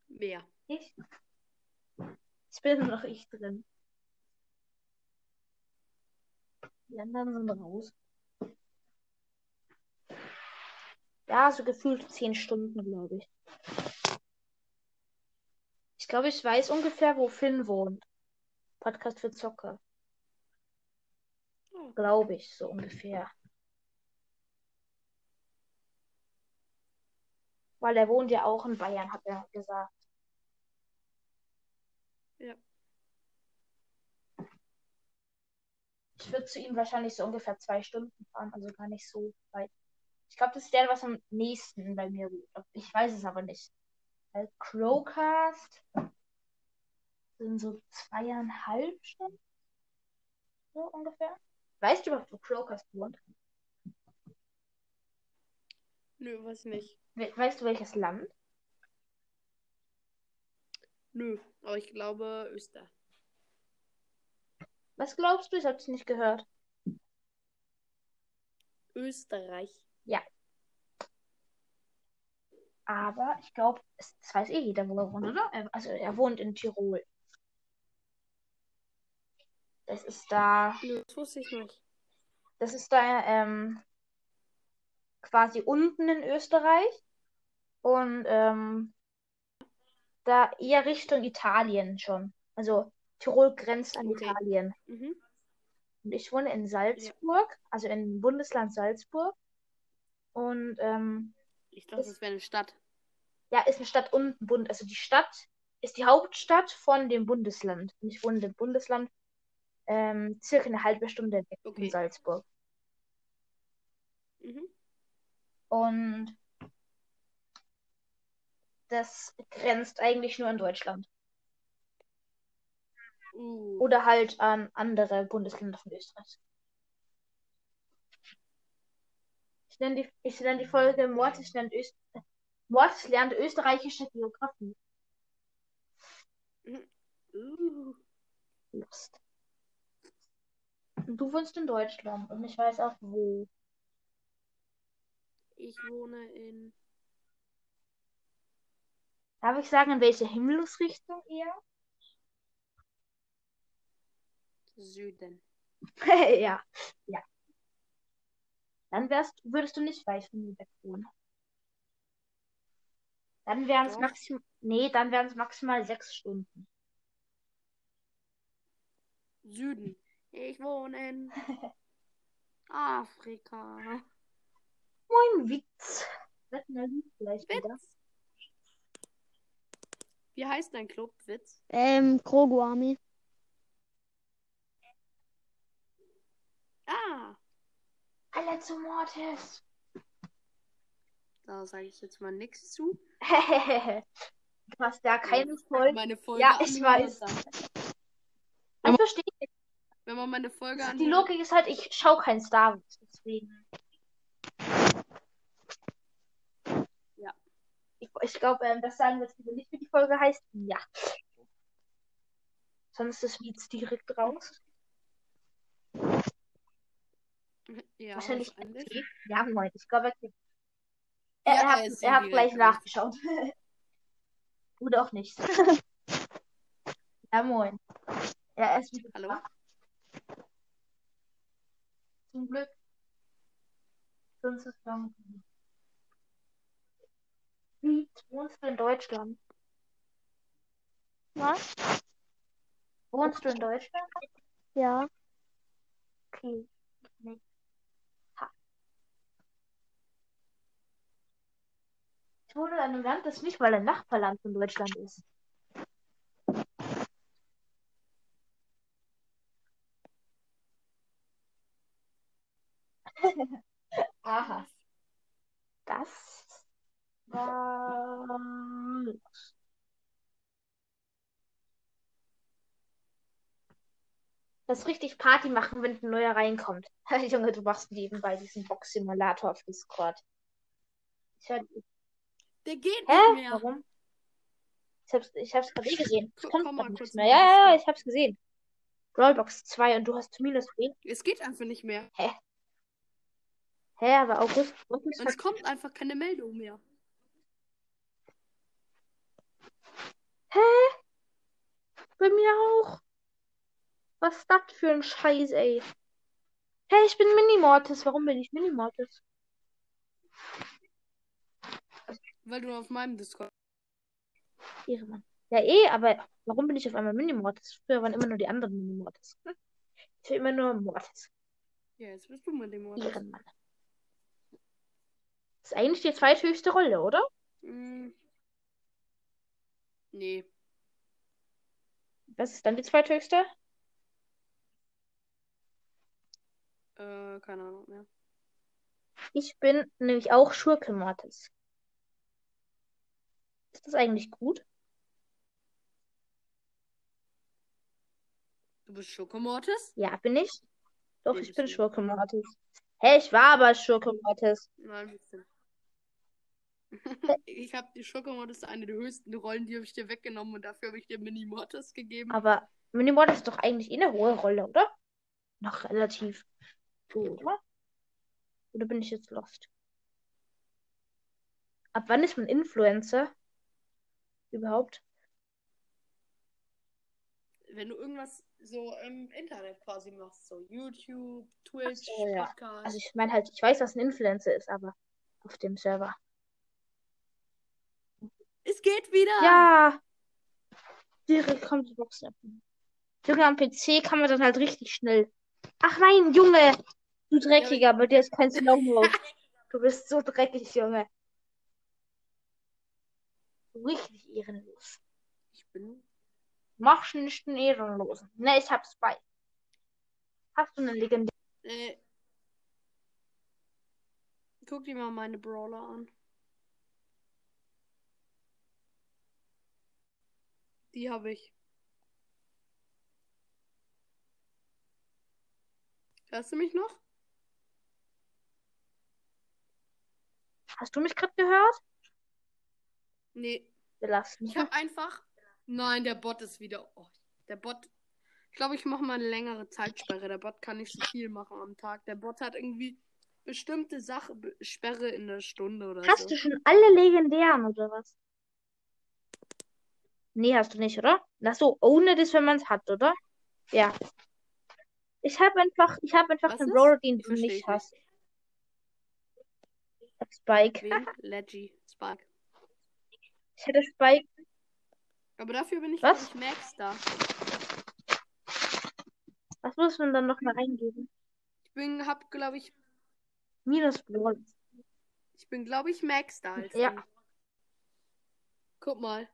Wer? Ich? Ich bin noch ich drin. Die anderen sind raus. Ja, so gefühlt zehn Stunden, glaube ich. Ich glaube, ich weiß ungefähr, wo Finn wohnt. Podcast für Zocker. Oh. Glaube ich, so ungefähr. Weil er wohnt ja auch in Bayern, hat er gesagt. Ja. Ich würde zu ihm wahrscheinlich so ungefähr zwei Stunden fahren, also gar nicht so weit. Ich glaube, das ist der, was am nächsten bei mir wohnt. Ich weiß es aber nicht. Weil Crowcast sind so zweieinhalb Stunden. So ungefähr. Weißt du überhaupt, wo Crowcast wohnt? Nö, weiß nicht. We weißt du welches Land? Nö, aber ich glaube Österreich. Was glaubst du? Ich hab's nicht gehört. Österreich. Aber ich glaube, das weiß eh jeder, wo er wohnt, oder? Er- Also er wohnt in Tirol. Das ist da. Nö, das wusste ich nicht. Das ist da ähm, quasi unten in Österreich und ähm, da eher Richtung Italien schon. Also Tirol grenzt an Okay. Italien. Mhm. Und ich wohne in Salzburg, also im Bundesland Salzburg. Und ähm, Ich dachte, das wäre eine Stadt. ja, ist eine Stadt unten, Bund. Also die Stadt ist die Hauptstadt von dem Bundesland. Und ich wohne in dem Bundesland ähm, circa eine halbe Stunde weg Okay. von Salzburg. Mhm. Und das grenzt eigentlich nur an Deutschland. Uh. Oder halt an andere Bundesländer von Österreich. Ich nenne die, ich nenne die Folge Mortis lernt, Öst, Mortis lernt österreichische Geografie. Uh. Lust. Du wohnst in Deutschland und ich weiß auch wo. Ich wohne in. Darf ich sagen, in welche Himmelsrichtung eher? Süden. [LAUGHS] ja, ja. Dann wärst, würdest du nicht weit von mir weg wohnen. Dann wären es maximal, nee, dann wären es maximal sechs Stunden. Süden. Ich wohne in [LAUGHS] Afrika. Moin, Witz. Wetten, vielleicht wieder. Wie heißt dein Club? Witz? Ähm, Grogu Army. Ja. Alle zu Mortis. Da sage ich jetzt mal nichts zu. [LAUGHS] du hast da keine Folge. Meine Folge Ja, ich weiß. Das verstehe ich. Wenn man meine Folge Die anhört. Logik ist halt, ich schaue kein Star Wars. Deswegen. Ich, glaube, ähm, das sagen wir jetzt lieber nicht, wie die Folge heißt. Ja. Sonst ist jetzt direkt raus. Ja, Wahrscheinlich. wahrscheinlich. Ja, moin. Ich glaube, er, er, Ja, er hat, er hat gleich raus. nachgeschaut. [LAUGHS] Oder auch nicht. [LAUGHS] ja, moin. Ja, er ist wieder Hallo? Zum Glück. Sonst ist lang. Wie wohnst du in Deutschland? Was? Wohnst du in Deutschland? Ja. Okay. Nee. Ha. Ich wohne in einem Land, das nicht mal ein Nachbarland von Deutschland ist. [LAUGHS] Aha. Das war. Das richtig Party machen, wenn ein neuer reinkommt. [LAUGHS] Junge, du machst nebenbei diesen Box-Simulator auf Discord. Ich hör, Der geht hä? nicht mehr. Warum? Ich hab's, ich hab's gerade eh gesehen. Es kommt mal nichts kurz mehr. Ja, ja, ja, ich hab's gesehen. Brawlbox 2 und du hast zumindest wen? Es geht einfach nicht mehr. Hä, aber August, August es kommt einfach keine Meldung mehr. Hä? Bei mir auch. Was ist das für ein Scheiß, ey? Hey, ich bin Minimortis. Warum bin ich Minimortis? Weil du auf meinem Discord. Ehrenmann. Ja, eh, aber warum bin ich auf einmal Minimortis? Früher waren immer nur die anderen Minimortis. Hm? Ich will immer nur Mortis. Ja, jetzt bist du Ort. Ehrenmann. Das ist eigentlich die zweithöchste Rolle, oder? Hm. Nee. Was ist dann die zweithöchste? Äh, keine Ahnung mehr. Ich bin nämlich auch Schurke Mortis. Ist das eigentlich gut? Du bist Schokomortis? Ja, bin ich. Doch, Nee, ich bin. Schurke Mortis. Hä, ich war aber Schurke Mortis. Nein, bist du. [LAUGHS] ich habe die Schokomortis eine der höchsten Rollen, die habe ich dir weggenommen und dafür habe ich dir Mini-Mortis gegeben. Aber Minimortis ist doch eigentlich eh eine hohe Rolle, oder? Noch relativ. Gut, oder? Oder bin ich jetzt lost? Ab wann ist man Influencer? Überhaupt? Wenn du irgendwas so im Internet quasi machst, so YouTube, Twitch, so, ja. Podcast. Also ich meine halt, ich weiß, was ein Influencer ist, aber auf dem Server. Es geht wieder! Ja! Direkt kommt die Box ab. Junge, am PC kann man dann halt richtig schnell. Ach nein, Junge! Du Dreckiger, bei dir ist kein Slow-Mo. [LAUGHS] Du bist so dreckig, Junge. Richtig ehrenlos. Ich bin. Mach nicht einen Ehrenlosen. Ne, ich hab's bei. Hast du eine Legende? Äh, guck dir mal meine Brawler an. Die habe ich. Hörst du mich noch? Hast du mich gerade gehört? Nee. Wir lassen. Ich habe einfach. Nein, der Bot ist wieder. Oh, der Bot. Ich glaube, ich mache mal eine längere Zeitsperre. Der Bot kann nicht so viel machen am Tag. Der Bot hat irgendwie bestimmte Sache Be- Sperre in der Stunde oder Hast so. du schon alle legendären oder was? Nee, hast du nicht, oder? Ach so, ohne das, wenn man es hat, oder? Ja. Ich habe einfach, ich habe einfach Was den? Brawler, den du nicht ich hast. Spike. Wen? Leggy. Spike. Ich hätte Spike. Aber dafür bin ich, Was? ich, Max da. Was muss man dann nochmal eingeben? Ich bin, hab, glaube ich, Minus Brawl. ich bin, glaube ich, Max da als Ja. du. Guck mal.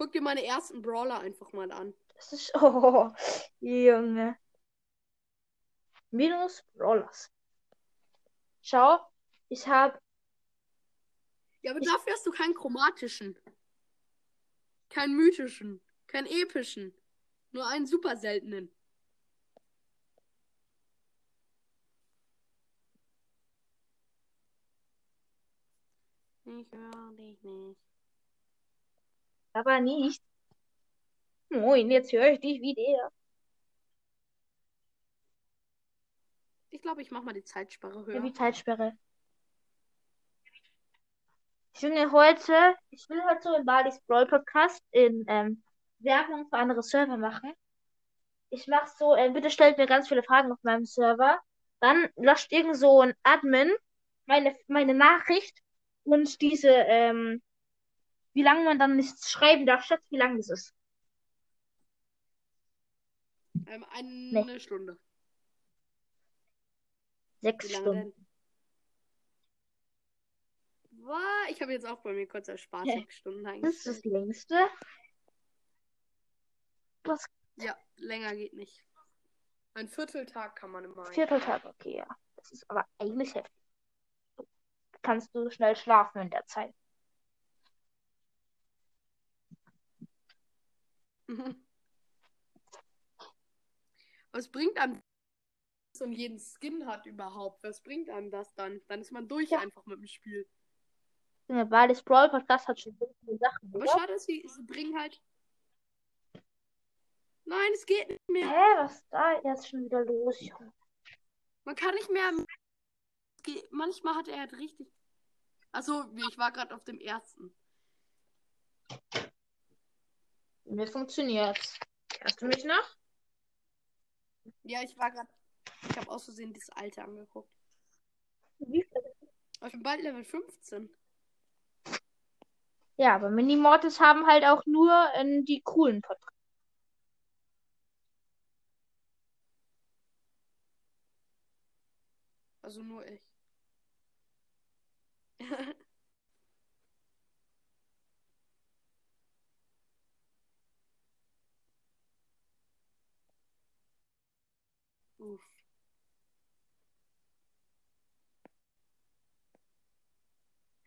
Guck dir meine ersten Brawler einfach mal an. Das ist. [LAUGHS] Oh, Junge. Minus Brawlers. Schau, ich habe Ja, aber Ich- dafür hast du keinen chromatischen. Keinen mythischen. Keinen epischen. Nur einen super seltenen. Ich höre dich nicht. Aber nicht. Moin, jetzt höre ich dich wieder. Ich glaube, ich mach mal die Zeitsperre Ja, höher. die Zeitsperre. Ich will heute, ich will heute so in Balis Brawl Podcast in ähm, Werbung für andere Server machen. Ich mach so, äh, bitte stellt mir ganz viele Fragen auf meinem Server. Dann löscht irgend so ein Admin meine, meine Nachricht und diese, ähm, wie lange man dann nichts schreiben darf, schätzt, wie lang das ist. Ähm, eine Nee. Stunde. Sechs Stunden. Wow, ich habe jetzt auch bei mir kurz als Spaß sechs Stunden Das ist das längste. Was? Ja, länger geht nicht. Ein Vierteltag kann man immer. Vierteltag, okay, ja. Das ist aber eigentlich heftig. Kannst du schnell schlafen in der Zeit. Was bringt einem so jeden Skin hat überhaupt? Was bringt einem das dann? Dann ist man durch Ja. einfach mit dem Spiel. Der Balis Brawl Podcast hat schon so viele Sachen, Aber oder? schade, sie, sie bringen halt. Nein, es geht nicht mehr. Hä, was ist da jetzt schon wieder los? Man kann nicht mehr. Manchmal hat er halt richtig. Achso, ich war gerade auf dem ersten. Mir funktioniert's. Hörst du mich noch? Ja, ich war gerade. Ich habe aus Versehen das alte angeguckt. Aber ich bin bald Level 15. Ja, aber Minimortis haben halt auch nur äh, die coolen Podcasts. Also nur ich. [LAUGHS] Uff.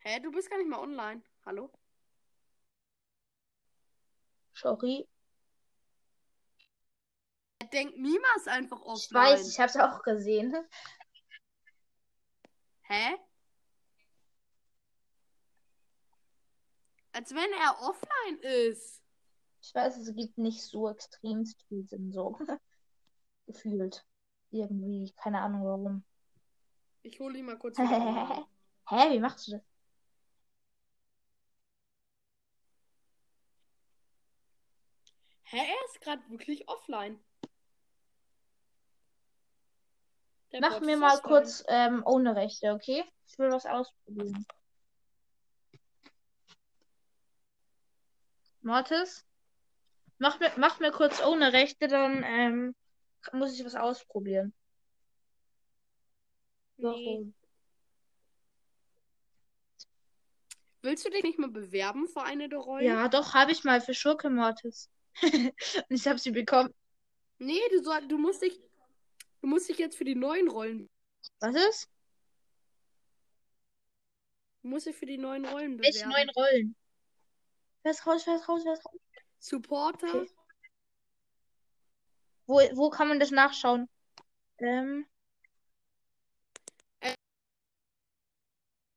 Hä, du bist gar nicht mal online. Hallo? Sorry. Denkt niemals einfach offline. Ich weiß, ich hab's auch gesehen. Hä? Als wenn er offline ist. Ich weiß, es gibt nicht so extremst viel Sinn, so. [LAUGHS] Gefühlt. Irgendwie, keine Ahnung warum. Ich hole ihn mal kurz. [LAUGHS] Hä, wie machst du das? Hä, er ist gerade wirklich offline. Der Mach mir mal offline. kurz ähm, ohne Rechte, okay? Ich will was ausprobieren. Mortis? Mach mir, mach mir kurz ohne Rechte, dann ähm, muss ich was ausprobieren. Nee. Warum? Willst du dich nicht mal bewerben für eine der Rollen? Ja, doch, habe ich mal für Schurke Mortis. [LAUGHS] Und ich habe sie bekommen. Nee, du, soll, du musst dich. Du musst dich jetzt für die neuen Rollen. Was ist? Du musst dich für die neuen Rollen bewerben. Welche neuen Rollen? Wer ist raus, wer ist raus, wer ist raus? Supporter. Okay. Wo, wo kann man das nachschauen? Ähm. Äh,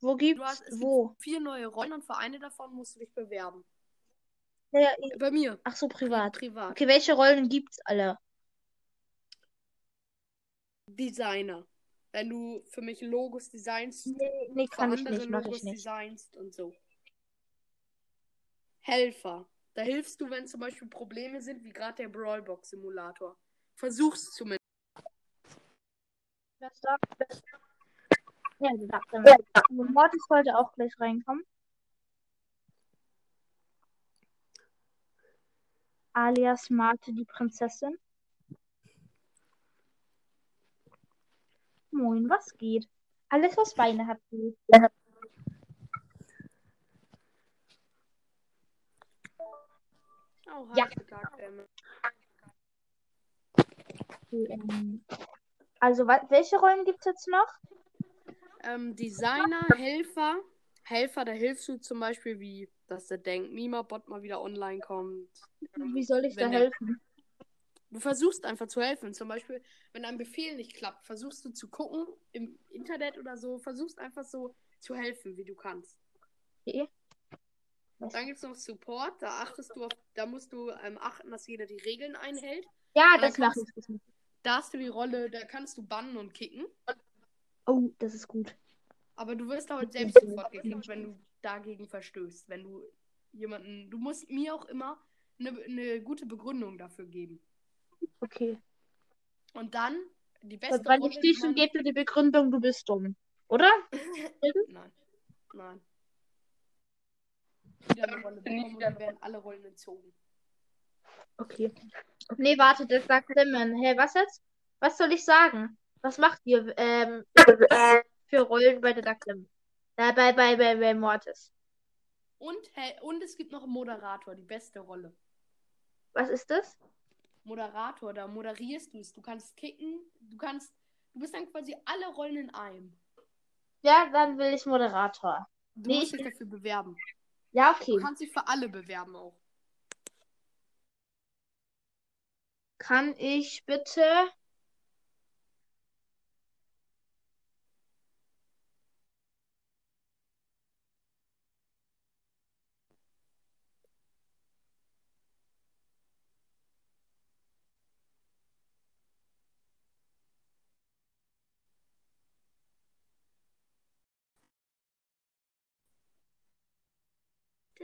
Wo gibt Du hast es wo? gibt vier neue Rollen und für eine davon musst du dich bewerben. Ja, ich- Bei mir. ach so, privat. Privat. Okay, welche Rollen gibt's alle? Designer. Wenn du für mich Logos designst, Nee, nee kann ich nicht, Logos ich nicht. designst und so. Helfer. Da hilfst du, wenn zum Beispiel Probleme sind, wie gerade der Brawlbox Simulator. Versuch's zumindest. Was sagt das? Ja, sie sagt dann. Und Mortis wollte auch gleich reinkommen. Alias Marte, die Prinzessin. Moin, was geht? Alles, was Beine hat, geht. Ja. Tag, ähm, Okay, ähm, Also, welche Rollen gibt es jetzt noch? Ähm, Designer, Helfer. Helfer, da hilfst du zum Beispiel, wie dass der Denk Mima-Bot mal wieder online kommt. Wie soll ich da Wenn der- helfen? Du versuchst einfach zu helfen. Zum Beispiel, wenn ein Befehl nicht klappt, versuchst du zu gucken im Internet oder so, versuchst einfach so zu helfen, wie du kannst. Okay. Dann gibt es noch Support, da achtest du auf, da musst du ähm, achten, dass jeder die Regeln einhält. Ja, dann das mache ich. Da hast du die Rolle, da kannst du bannen und kicken. Oh, das ist gut. Aber du wirst halt selbst sofort gekickt, wenn du dagegen verstößt. Wenn du jemanden. Du musst mir auch immer eine, eine gute Begründung dafür geben. Okay. Und dann die beste Wenn Rolle, ich die dich und gebe dir die Begründung, du bist dumm. Oder? [LAUGHS] Nein. Nein. Wieder eine Rolle bekommen und dann werden alle Rollen entzogen. Okay. Nee, warte, das sagt Simon. Hä, was jetzt? Was soll ich sagen? Was macht ihr ähm, für Rollen bei der Ducklim? Äh, bei, bei, bei, bei Mortis. Und, hä- und es gibt noch einen Moderator, die beste Rolle. Was ist das? Moderator, da moderierst du es. Du kannst kicken, du kannst. Du bist dann quasi alle Rollen in einem. Ja, dann will ich Moderator. Du Nee, musst ich- dich dafür bewerben. Ja, Du okay. kannst dich für alle bewerben auch. Kann ich bitte.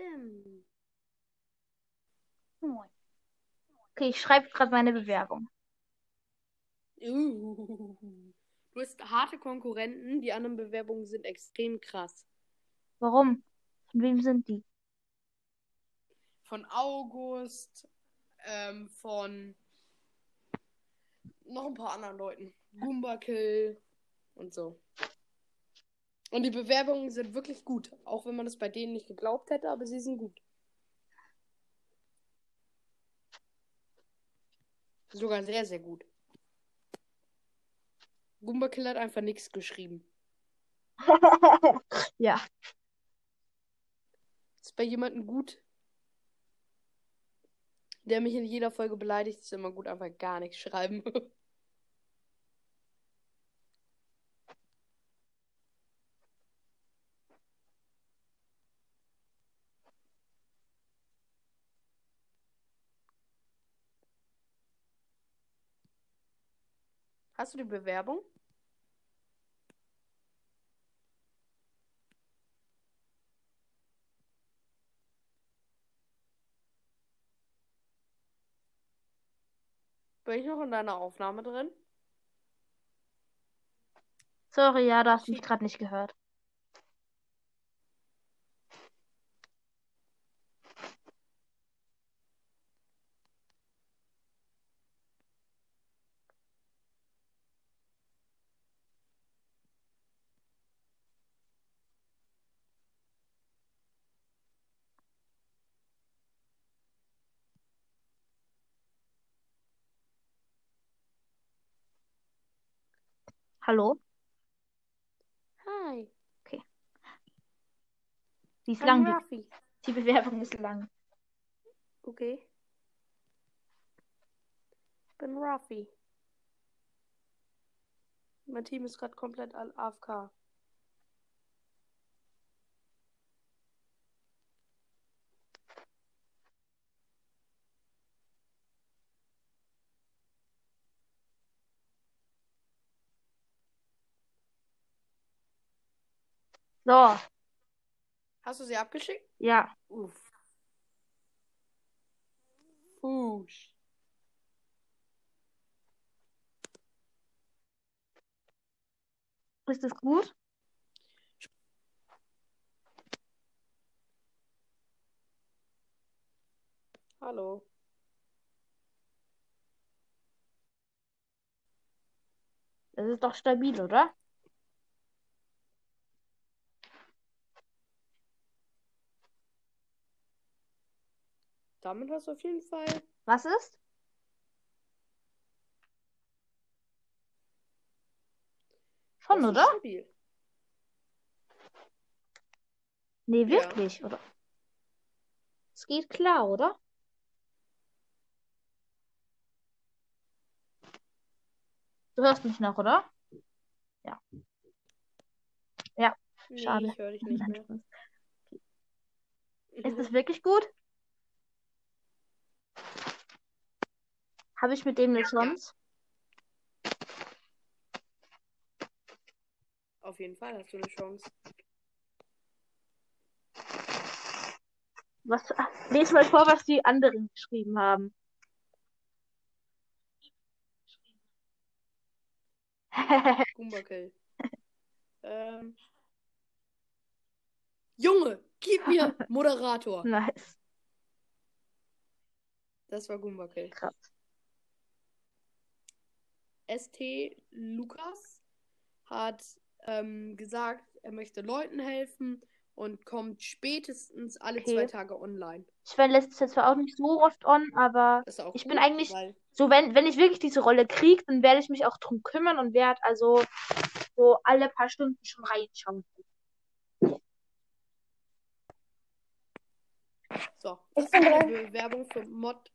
Stimmt. Okay, ich schreibe gerade meine Bewerbung. Uh. Du hast harte Konkurrenten, die anderen Bewerbungen sind extrem krass. Warum? Von wem sind die? Von August, ähm, von noch ein paar anderen Leuten. Goomba Kill und so. Und die Bewerbungen sind wirklich gut, auch wenn man es bei denen nicht geglaubt hätte, aber sie sind gut. Sogar sehr, sehr gut. Goomba Kill hat einfach nichts geschrieben. [LAUGHS] ja. Ist bei jemandem gut, der mich in jeder Folge beleidigt, ist immer gut einfach gar nichts schreiben. [LAUGHS] Hast du die Bewerbung? Bin ich noch in deiner Aufnahme drin? Sorry, ja, du hast mich gerade nicht gehört. Hallo? Hi. Die ist I'm lang. Die, Ruffy. die Bewerbung ist lang. Okay. Ich bin Ruffy. Mein Team ist gerade komplett AFK. So, Hast du sie abgeschickt? ja. Uff. Fusch. Ist das gut? Hallo. Das ist doch stabil, oder? Damit hast du auf jeden Fall. Was ist? Schon, Das oder? stabil. Nee, Ja. wirklich, oder? Es geht klar, oder? Du hörst mich noch, oder? Nee, Schade. ich höre dich nicht mehr. [LAUGHS] Ist das wirklich gut? Habe ich mit dem eine Chance? Auf jeden Fall hast du eine Chance. Was, ah, les mal vor, was die anderen geschrieben haben. [LAUGHS] Goomba-Kill. ähm. Junge, gib mir [LAUGHS] Moderator. nice. Das war Goomba-Kill. Krass. ST Lukas hat ähm, gesagt, er möchte Leuten helfen und kommt spätestens alle Okay. zwei Tage online. Ich war letztes Jahr zwar auch nicht so oft on, aber Ich gut, bin eigentlich- so, wenn, wenn ich wirklich diese Rolle kriege, dann werde ich mich auch drum kümmern und werde also so alle paar Stunden schon reinschauen. So, Ich das bin ist meine dran. Bewerbung für Mod.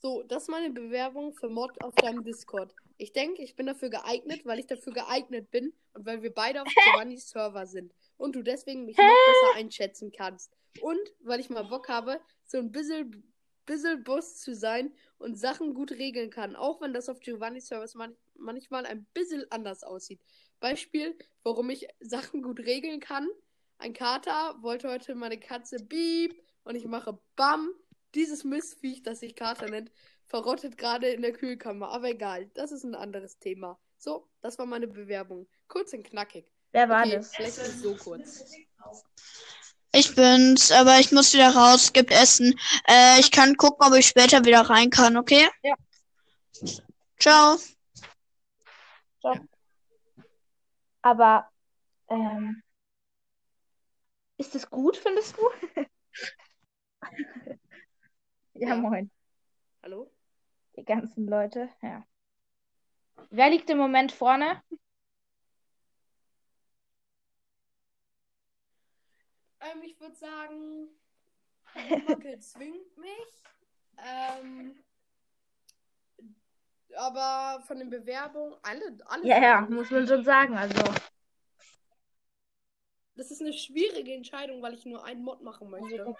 So, das ist meine Bewerbung für Mod auf deinem Discord. Ich denke, ich bin dafür geeignet, weil ich dafür geeignet bin und weil wir beide auf Giovannis Server sind. Und du deswegen mich noch besser einschätzen kannst. Und weil ich mal Bock habe, so ein bisschen, bisschen Boss zu sein und Sachen gut regeln kann. Auch wenn das auf Giovannis Servers man manchmal ein bisschen anders aussieht. Beispiel, warum ich Sachen gut regeln kann. Ein Kater wollte heute meine Katze Beep und ich mache Bam. Dieses Mistviech, das sich Kater nennt, verrottet gerade in der Kühlkammer. Aber egal, das ist ein anderes Thema. So, das war meine Bewerbung. Kurz und knackig. Wer war okay, das? vielleicht nicht so kurz. Ich bin's, aber ich muss wieder raus. Gibt Essen. Äh, ich kann gucken, ob ich später wieder rein kann, okay? Ja. Ciao. Aber ähm, ist es gut, findest du? [LAUGHS] ja, Ja. moin. Hallo? Die ganzen Leute, ja. Wer liegt im Moment vorne? Ähm, ich würde sagen, Wackel [LAUGHS] zwingt mich. Ähm, aber von den Bewerbungen, alle, alle. Ja, ja, muss man schon sagen. Also, Das ist eine schwierige Entscheidung, weil ich nur einen Mod machen möchte.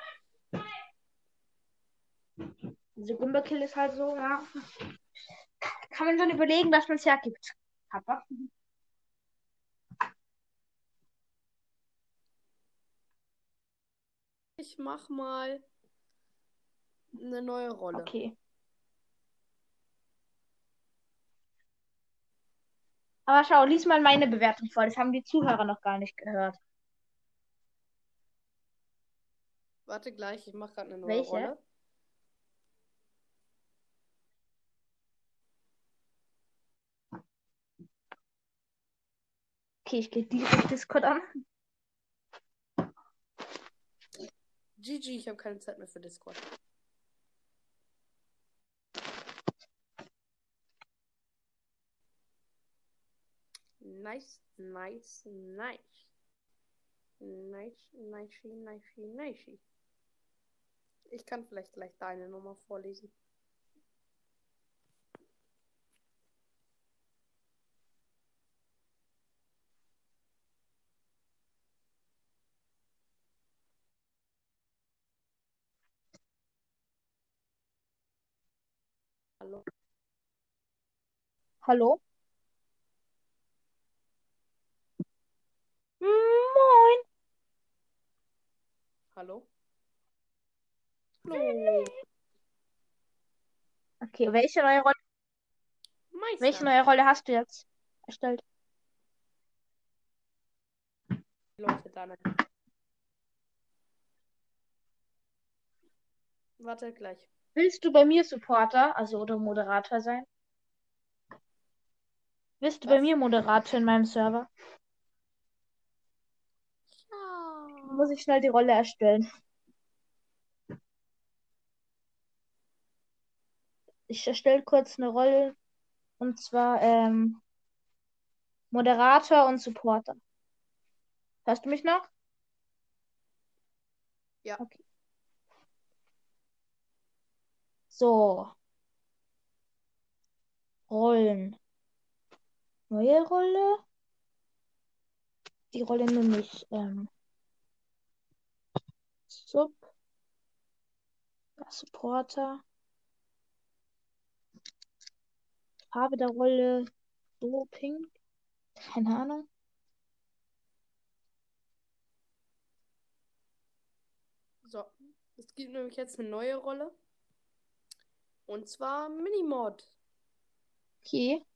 Diese Gumberkill ist halt so, ja. Kann man schon überlegen, dass man es hergibt. Papa. Ich mach mal eine neue Rolle. Okay. Aber schau, lies mal meine Bewertung vor. Das haben die Zuhörer noch gar nicht gehört. Warte gleich, ich mache gerade eine neue Welche? Rolle. Okay, ich gehe direkt Discord an. GG, ich habe keine Zeit mehr für Discord. Nice, nice, nice. Nice, nice, nice, nice. Ich kann vielleicht gleich deine Nummer vorlesen. Hallo? Hallo? Moin. Hallo? Hallo? Okay, welche neue Rolle, Meister. welche neue Rolle hast du jetzt erstellt? Leute, dann. Warte gleich. Willst du bei mir Supporter, also oder Moderator sein? Willst du bei Was? mir Moderator in meinem Server? Ja. Muss ich schnell die Rolle erstellen. Ich erstelle kurz eine Rolle. Und zwar, ähm, Moderator und Supporter. Hörst du mich noch? Ja. Okay. So. Rollen. Neue Rolle. Die Rolle nehme ich ähm, Sub. Ja, Supporter. Farbe der Rolle so pink. Keine Ahnung. So, es gibt nämlich jetzt eine neue Rolle. Und zwar Minimod. Okay.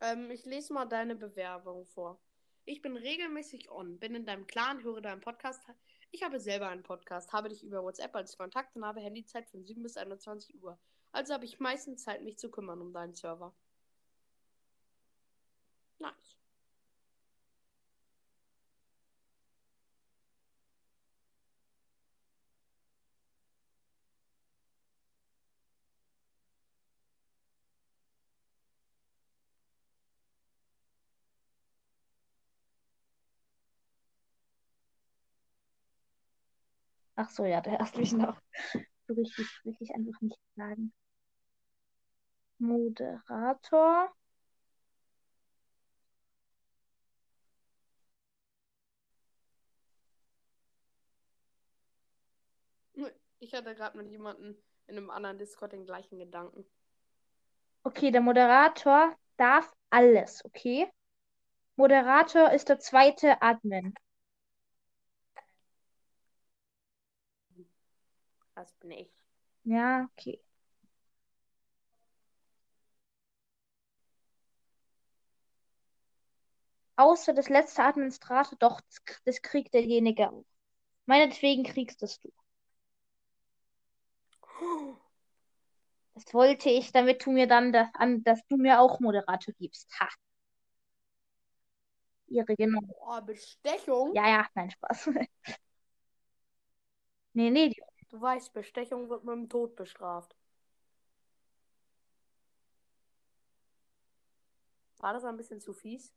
Ähm, ich lese mal deine Bewerbung vor. Ich bin regelmäßig on, bin in deinem Clan, höre deinen Podcast. Ich habe selber einen Podcast, habe dich über WhatsApp als Kontakt und habe Handyzeit von 7 bis 21 Uhr. Also habe ich meistens Zeit, mich zu kümmern um deinen Server. Nice. Ach so, ja, der hast mich noch so richtig, richtig einfach nicht sagen. Moderator. Ich hatte gerade mit jemandem in einem anderen Discord den gleichen Gedanken. Okay, der Moderator darf alles, okay? Moderator ist der zweite Admin. Das bin ich. Ja, okay. Außer das letzte Administrator, doch, das, kriegt derjenige auch. Meinetwegen kriegst das du. Das wollte ich, damit du mir dann das an, dass du mir auch Moderator gibst. Ha. Ihre, genau. Oh, Bestechung? Ja, ja, nein, Spaß. [LAUGHS] nee, nee, die, Du weißt, Bestechung wird mit dem Tod bestraft. War das ein bisschen zu fies?